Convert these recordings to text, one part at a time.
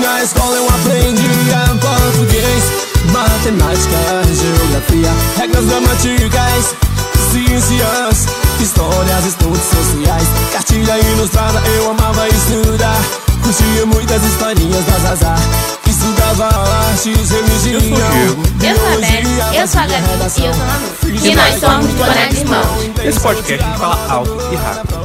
E na escola eu aprendia português, matemática, geografia, regras gramaticais, ciências, histórias, estudos sociais, cartilha ilustrada, eu amava estudar. Curtia muitas historinhas da Zazá Estudava artes, religião Eu sou a Beth, eu sou a Gabi. E eu sou a Manu E nós somos Boné de Irmãos Nesse podcast a gente fala alto e rápido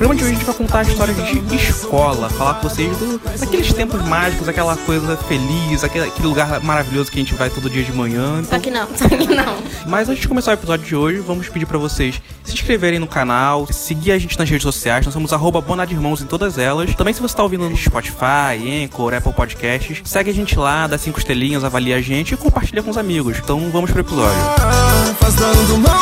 programa de hoje a gente vai contar a história de escola, falar com vocês do, daqueles tempos mágicos, aquela coisa feliz, aquele, aquele, lugar maravilhoso que a gente vai todo dia de manhã. Então... Só que não, só que não. Mas antes de começar o episódio de hoje, vamos pedir para vocês se inscreverem no canal, seguir a gente nas redes sociais, nós somos arroba Irmãos em todas elas. Também se você tá ouvindo no Spotify, Anchor, Apple Podcasts, segue a gente lá, dá cinco estrelinhas, avalia a gente e compartilha com os amigos. Então vamos pro episódio. Afastando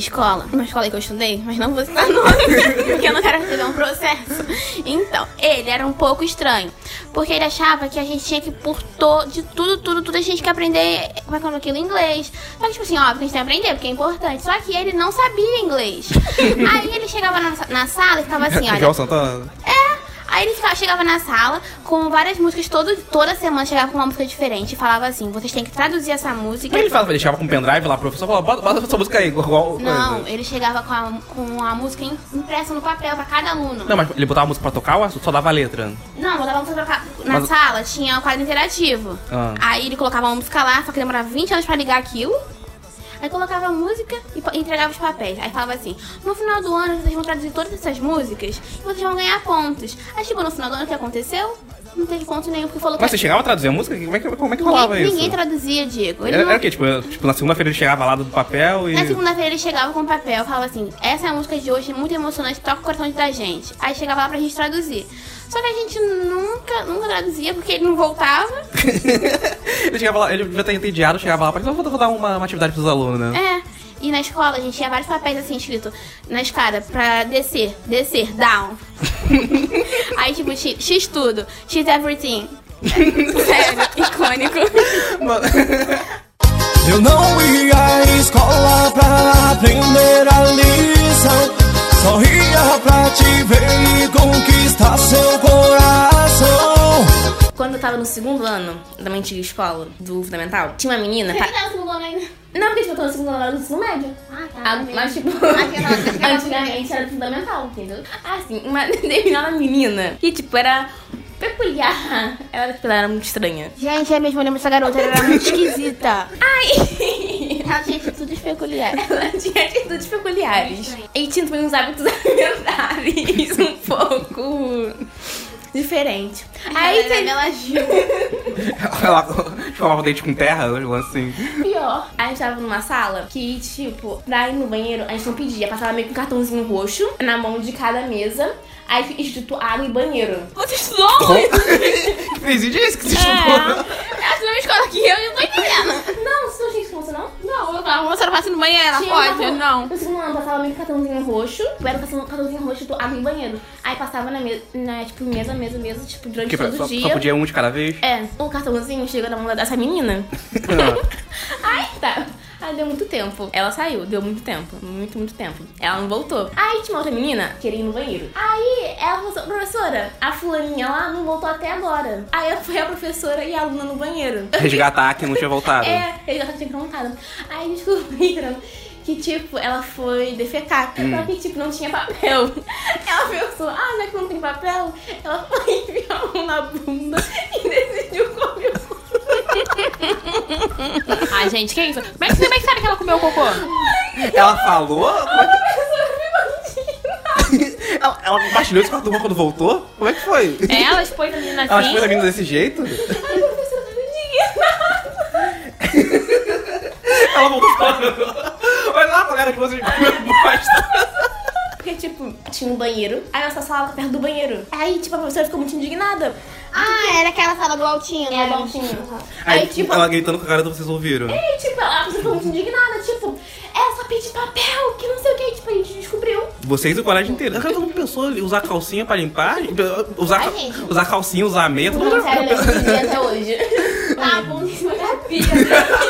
escola, uma escola que eu estudei, mas não vou citar nome, porque eu não quero receber um processo. Então, ele era um pouco estranho. Porque ele achava que a gente tinha que, por to, de tudo, tudo, tudo, a gente tinha que aprender, como é que é aquilo, inglês. Só que, tipo assim, óbvio que a gente tem que aprender, porque é importante. Só que ele não sabia inglês. Aí ele chegava na, na sala e ficava assim, olha. Santana. É. Aí ele chegava na sala com várias músicas, todo, toda semana chegava com uma música diferente e falava assim: vocês têm que traduzir essa música. Mas ele falava, chegava com um pendrive lá, o professor falava, bota, bota essa música aí, igual. Não, ele chegava com a, com a música impressa no papel pra cada aluno. Não, mas ele botava a música pra tocar ou só dava a letra? Não, botava a música pra tocar. Na mas... sala tinha o quadro interativo. Ah. Aí ele colocava uma música lá, só que demorava 20 anos pra ligar aquilo. Aí colocava a música e entregava os papéis. Aí falava assim: no final do ano vocês vão traduzir todas essas músicas e vocês vão ganhar pontos. Aí chegou no final do ano, o que aconteceu? Não teve ponto nenhum, porque falou que. Mas você chegava a traduzir a música? Como é que, como é que rolava ninguém, isso? Ninguém traduzia, Diego. Ele era, não... era o quê? Tipo, tipo na segunda-feira ele chegava lá do papel e. Na segunda-feira ele chegava com o papel, falava assim: essa é a música de hoje, é muito emocionante, toca o coração da gente. Aí chegava lá pra gente traduzir. Só que a gente nunca, nunca traduzia porque ele não voltava. ele chegava lá, ele devia ter entediado, chegava lá, para vou, vou dar uma, uma atividade pros alunos, né? É. E na escola a gente tinha vários papéis assim escrito na escada pra descer, descer, down. Aí tipo, X, X tudo, X everything. Sério, icônico. Eu não ia à escola pra aprender a lição. Sorria pra te ver e conquistar seu coração. Tava no segundo ano da minha antiga escola, do fundamental, tinha uma menina. Você tá... no segundo ano ainda? Não, porque tipo, eu tô no segundo ano do ensino médio. Ah, tá. Ah, mas tipo, antigamente era fundamental, entendeu? Assim, uma determinada menina que, tipo, era peculiar. Ela, ela era muito estranha. Gente, é mesmo, eu lembro dessa garota, ela era muito esquisita. Ai! Ela tinha atitudes peculiares. Ela tinha atitudes peculiares. E tinha também uns hábitos alimentares um pouco diferente. Aí tem... ela agiu. ela escovava o dente com terra, assim. Pior. A gente tava numa sala que, tipo, pra ir no banheiro, a gente não pedia. Passava meio com um cartãozinho roxo na mão de cada mesa. Aí fica escrito água e banheiro. Você estudou? que é esse que você estudou? É, é uma escola aqui, eu não tô entendendo. Não, você não tinha isso não? Não, eu tava, você não passa no banheiro, Tinha pode? Não. No segundo ano, passava meio cartãozinho roxo. Era um cartãozinho roxo, do água e banheiro. Aí passava na mesa, na, tipo, mesa, mesa, mesa, tipo, durante que, todo só, o dia. Só podia um de cada vez? É. O cartãozinho chega na mão dessa menina. Aí tá. Deu muito tempo. Ela saiu, deu muito tempo. Muito, muito tempo. Ela não voltou. Aí tinha outra menina queria ir no banheiro. Aí ela falou assim, professora, a fulaninha lá não voltou até agora. Aí foi a professora e a aluna no banheiro. Resgatar que não tinha voltado. é, resgatar que tinha voltado. Aí descobriram que, tipo, ela foi defecar. Hum. Só que, tipo, não tinha papel. Ela pensou, ah, é que não tem papel? Ela foi enfiar a mão na bunda e decidiu comer o Ai, gente, que isso? Como é que, como é que sabe que ela comeu o cocô? Ela falou? ela, ela compartilhou isso com a turma quando voltou? Como é que foi? É, ela expôs a menina assim. Ela expôs a menina desse jeito? Ai, professora, não ela voltou falando. Olha lá, galera, que vocês comem bosta. Tinha um banheiro, aí nossa sala perto do banheiro. Aí, tipo, a professora ficou muito indignada. Ah, era aquela sala do altinho, né? É, do altinho. Aí, aí, tipo... Ela gritando com a cara, vocês ouviram. É, tipo, ela ficou muito indignada, tipo... É só pedir papel, que não sei o que. Tipo, a gente descobriu. Vocês e o colégio inteiro. Eu todo mundo pensou em usar calcinha pra limpar, usar, Ai, usar calcinha, usar meia. Todo mundo... Sério, eu até hoje. Ah, bom, isso é Você só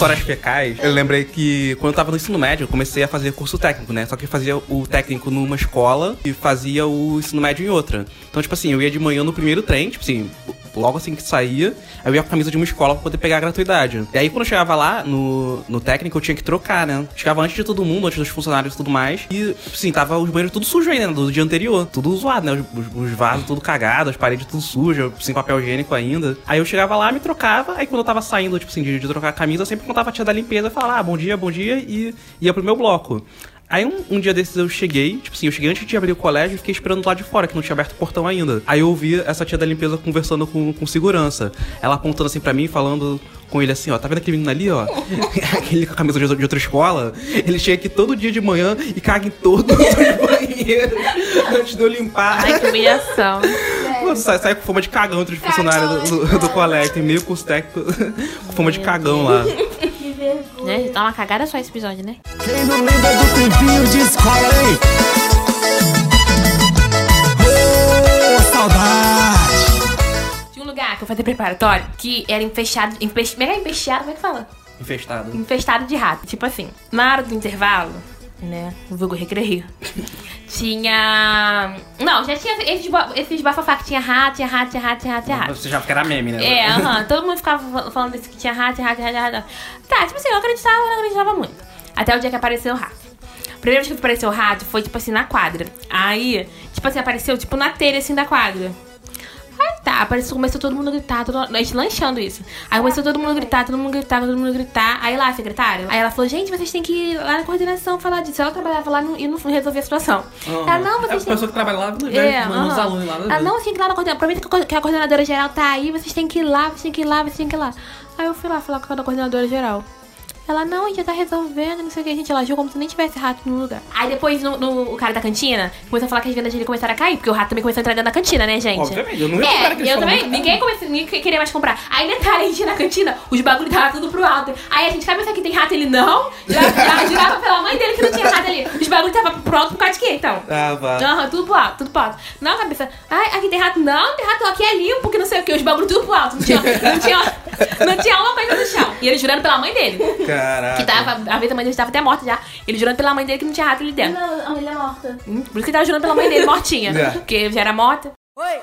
histórias fecais, eu lembrei que quando eu tava no ensino médio, eu comecei a fazer curso técnico, né? Só que eu fazia o técnico numa escola e fazia o ensino médio em outra. Então, tipo assim, eu ia de manhã no primeiro trem, tipo assim, logo assim que saía, eu ia com a camisa de uma escola pra poder pegar a gratuidade. E aí, quando eu chegava lá no, no técnico, eu tinha que trocar, né? Chegava antes de todo mundo, antes dos funcionários e tudo mais. E, assim, tava os banheiros tudo sujo aí, né? Do dia anterior. Tudo zoado, né? Os, os vasos tudo cagados, as paredes tudo sujas, sem papel higiênico ainda. Aí eu chegava lá, me trocava. Aí quando eu tava saindo, tipo assim, de, de trocar a camisa, eu sempre contava a tia da limpeza falava, ah, bom dia, bom dia, e ia pro meu bloco. Aí um, um, dia desses eu cheguei, tipo assim, eu cheguei antes de abrir o colégio e fiquei esperando lá de fora, que não tinha aberto o portão ainda. Aí eu ouvi essa tia da limpeza conversando com, com segurança. Ela apontando assim para mim, falando com ele assim, ó, tá vendo aquele menino ali, ó? aquele com a camisa de, de outra escola? Ele chega aqui todo dia de manhã e caga em todos os banheiros antes de eu limpar. Ai, que humilhação. Pô, sai, sai com fama de cagão entre os funcionários do, do, do colégio. Tem meio curso técnico com fama de cagão lá. Né? Tá uma cagada só esse episódio, né? Quem não lembra do tempinho de escola, hein? Oh, saudade! Tinha um lugar que eu fazia preparatório que era empechado. Empe... Mega empesteado, como é que fala? Infestado. Infestado de rato. Tipo assim, na hora do intervalo, né? O vulgo recreio. tinha. Não, já tinha esses, esses bafafá que tinha rato, tinha rato, tinha rato, tinha rato, tinha rato. Você já era meme, né? É, aham. Todo mundo ficava falando desse que tinha rato, tinha rato, tinha rato, tinha rato. Tá, tipo assim, eu acreditava, eu não acreditava muito. Até o dia que apareceu o rato. A primeira vez que apareceu o rato foi, tipo assim, na quadra. Aí, tipo assim, apareceu, tipo, na telha, assim, da quadra. Aí tá, apareceu, começou todo mundo a gritar, todo, a gente lanchando isso. Aí começou todo mundo a gritar, todo mundo a gritar, todo mundo a gritar. Aí lá, a secretária, aí ela falou, gente, vocês têm que ir lá na coordenação falar disso. Ela trabalhava lá no, e não resolvia a situação. Uhum. Ela, não, É vocês a têm pessoa que trabalha lá, né, é, nos aham. alunos lá. né? Ah, não, você tem que ir lá na coordenação. Aproveita que a coordenadora geral tá aí, vocês têm que ir lá, vocês têm que ir lá, vocês têm que ir lá. Aí eu fui lá falar com a coordenadora geral. Ela, não, a gente já tá resolvendo, não sei o que. A gente, ela agiu como se nem tivesse rato no lugar. Aí depois no, no- o cara da cantina começou a falar que as vendas dele começaram a cair, porque o rato também começou a entrar dentro da cantina, né, gente? Obviamente, eu não ia É, eu também. muito Ninguém, começou, ninguém queria mais comprar. Aí detalhe, a gente ia na cantina, os bagulhos tava tudo pro alto. Aí a gente, cabe essa aqui tem rato? Ele, não. Já, já jurava pela mãe dele que não tinha rato ali. Os bagulhos tava pro alto por causa de quê, então? Ah, vá. Aham, tudo pro alto, tudo pro alto. Não, cabeça. Ai, aqui tem rato. Não, tem rato aqui é limpo, que não sei o que. Os bagulhos tudo pro alto. Não tinha, não tinha, não tinha uma coisa no chão. E ele jurando pela mãe dele. Caraca. Que tava, a vez a mãe dele estava até morta já. Ele jurando pela mãe dele que não tinha rato ali dentro. Não, a mulher morta. Hum, Por isso que ele tava jurando pela mãe dele, mortinha. É. Porque já era morta. Oi.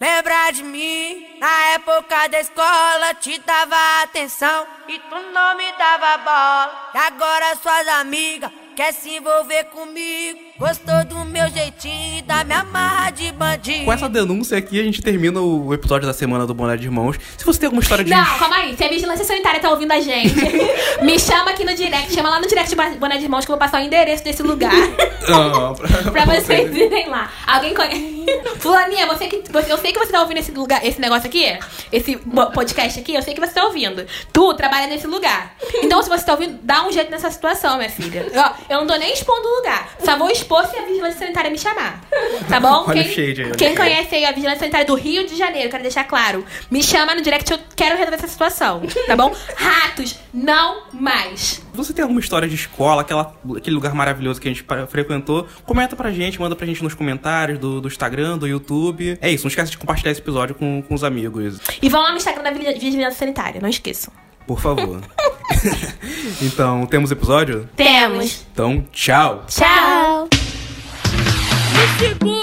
Lembra de mim? Na época da escola te dava atenção e tu não me dava bola. E agora suas amigas quer se envolver comigo. Gostou do meu jeitinho, da minha marra de bandido. Com essa denúncia aqui, a gente termina o episódio da semana do Boné de Irmãos. Se você tem alguma história de. Não, calma aí. Se a vigilância sanitária tá ouvindo a gente, me chama aqui no direct. Chama lá no direct de Boné de Irmãos que eu vou passar o endereço desse lugar. Ah, pra vocês irem lá. Alguém conhece. Fulaninha, você que. Você, eu sei que você tá ouvindo esse lugar, esse negócio aqui, esse podcast aqui, eu sei que você tá ouvindo. Tu trabalha nesse lugar. Então, se você tá ouvindo, dá um jeito nessa situação, minha filha. Ó, eu não tô nem expondo o lugar. Só vou expor se a vigilância sanitária me chamar. Tá bom? Olha quem, shade aí, quem conhece aí a vigilância sanitária do Rio de Janeiro, quero deixar claro. Me chama no direct, eu quero resolver essa situação. Tá bom? Ratos, não mais. Você tem alguma história de escola, aquela, aquele lugar maravilhoso que a gente frequentou? Comenta pra gente, manda pra gente nos comentários do, do Instagram, do YouTube. É isso, não esquece de compartilhar esse episódio com, com os amigos. E vão lá no Instagram da Vigil- Vigilância Sanitária, não esqueçam. Por favor. então, temos episódio? Temos. Então, tchau! Tchau. De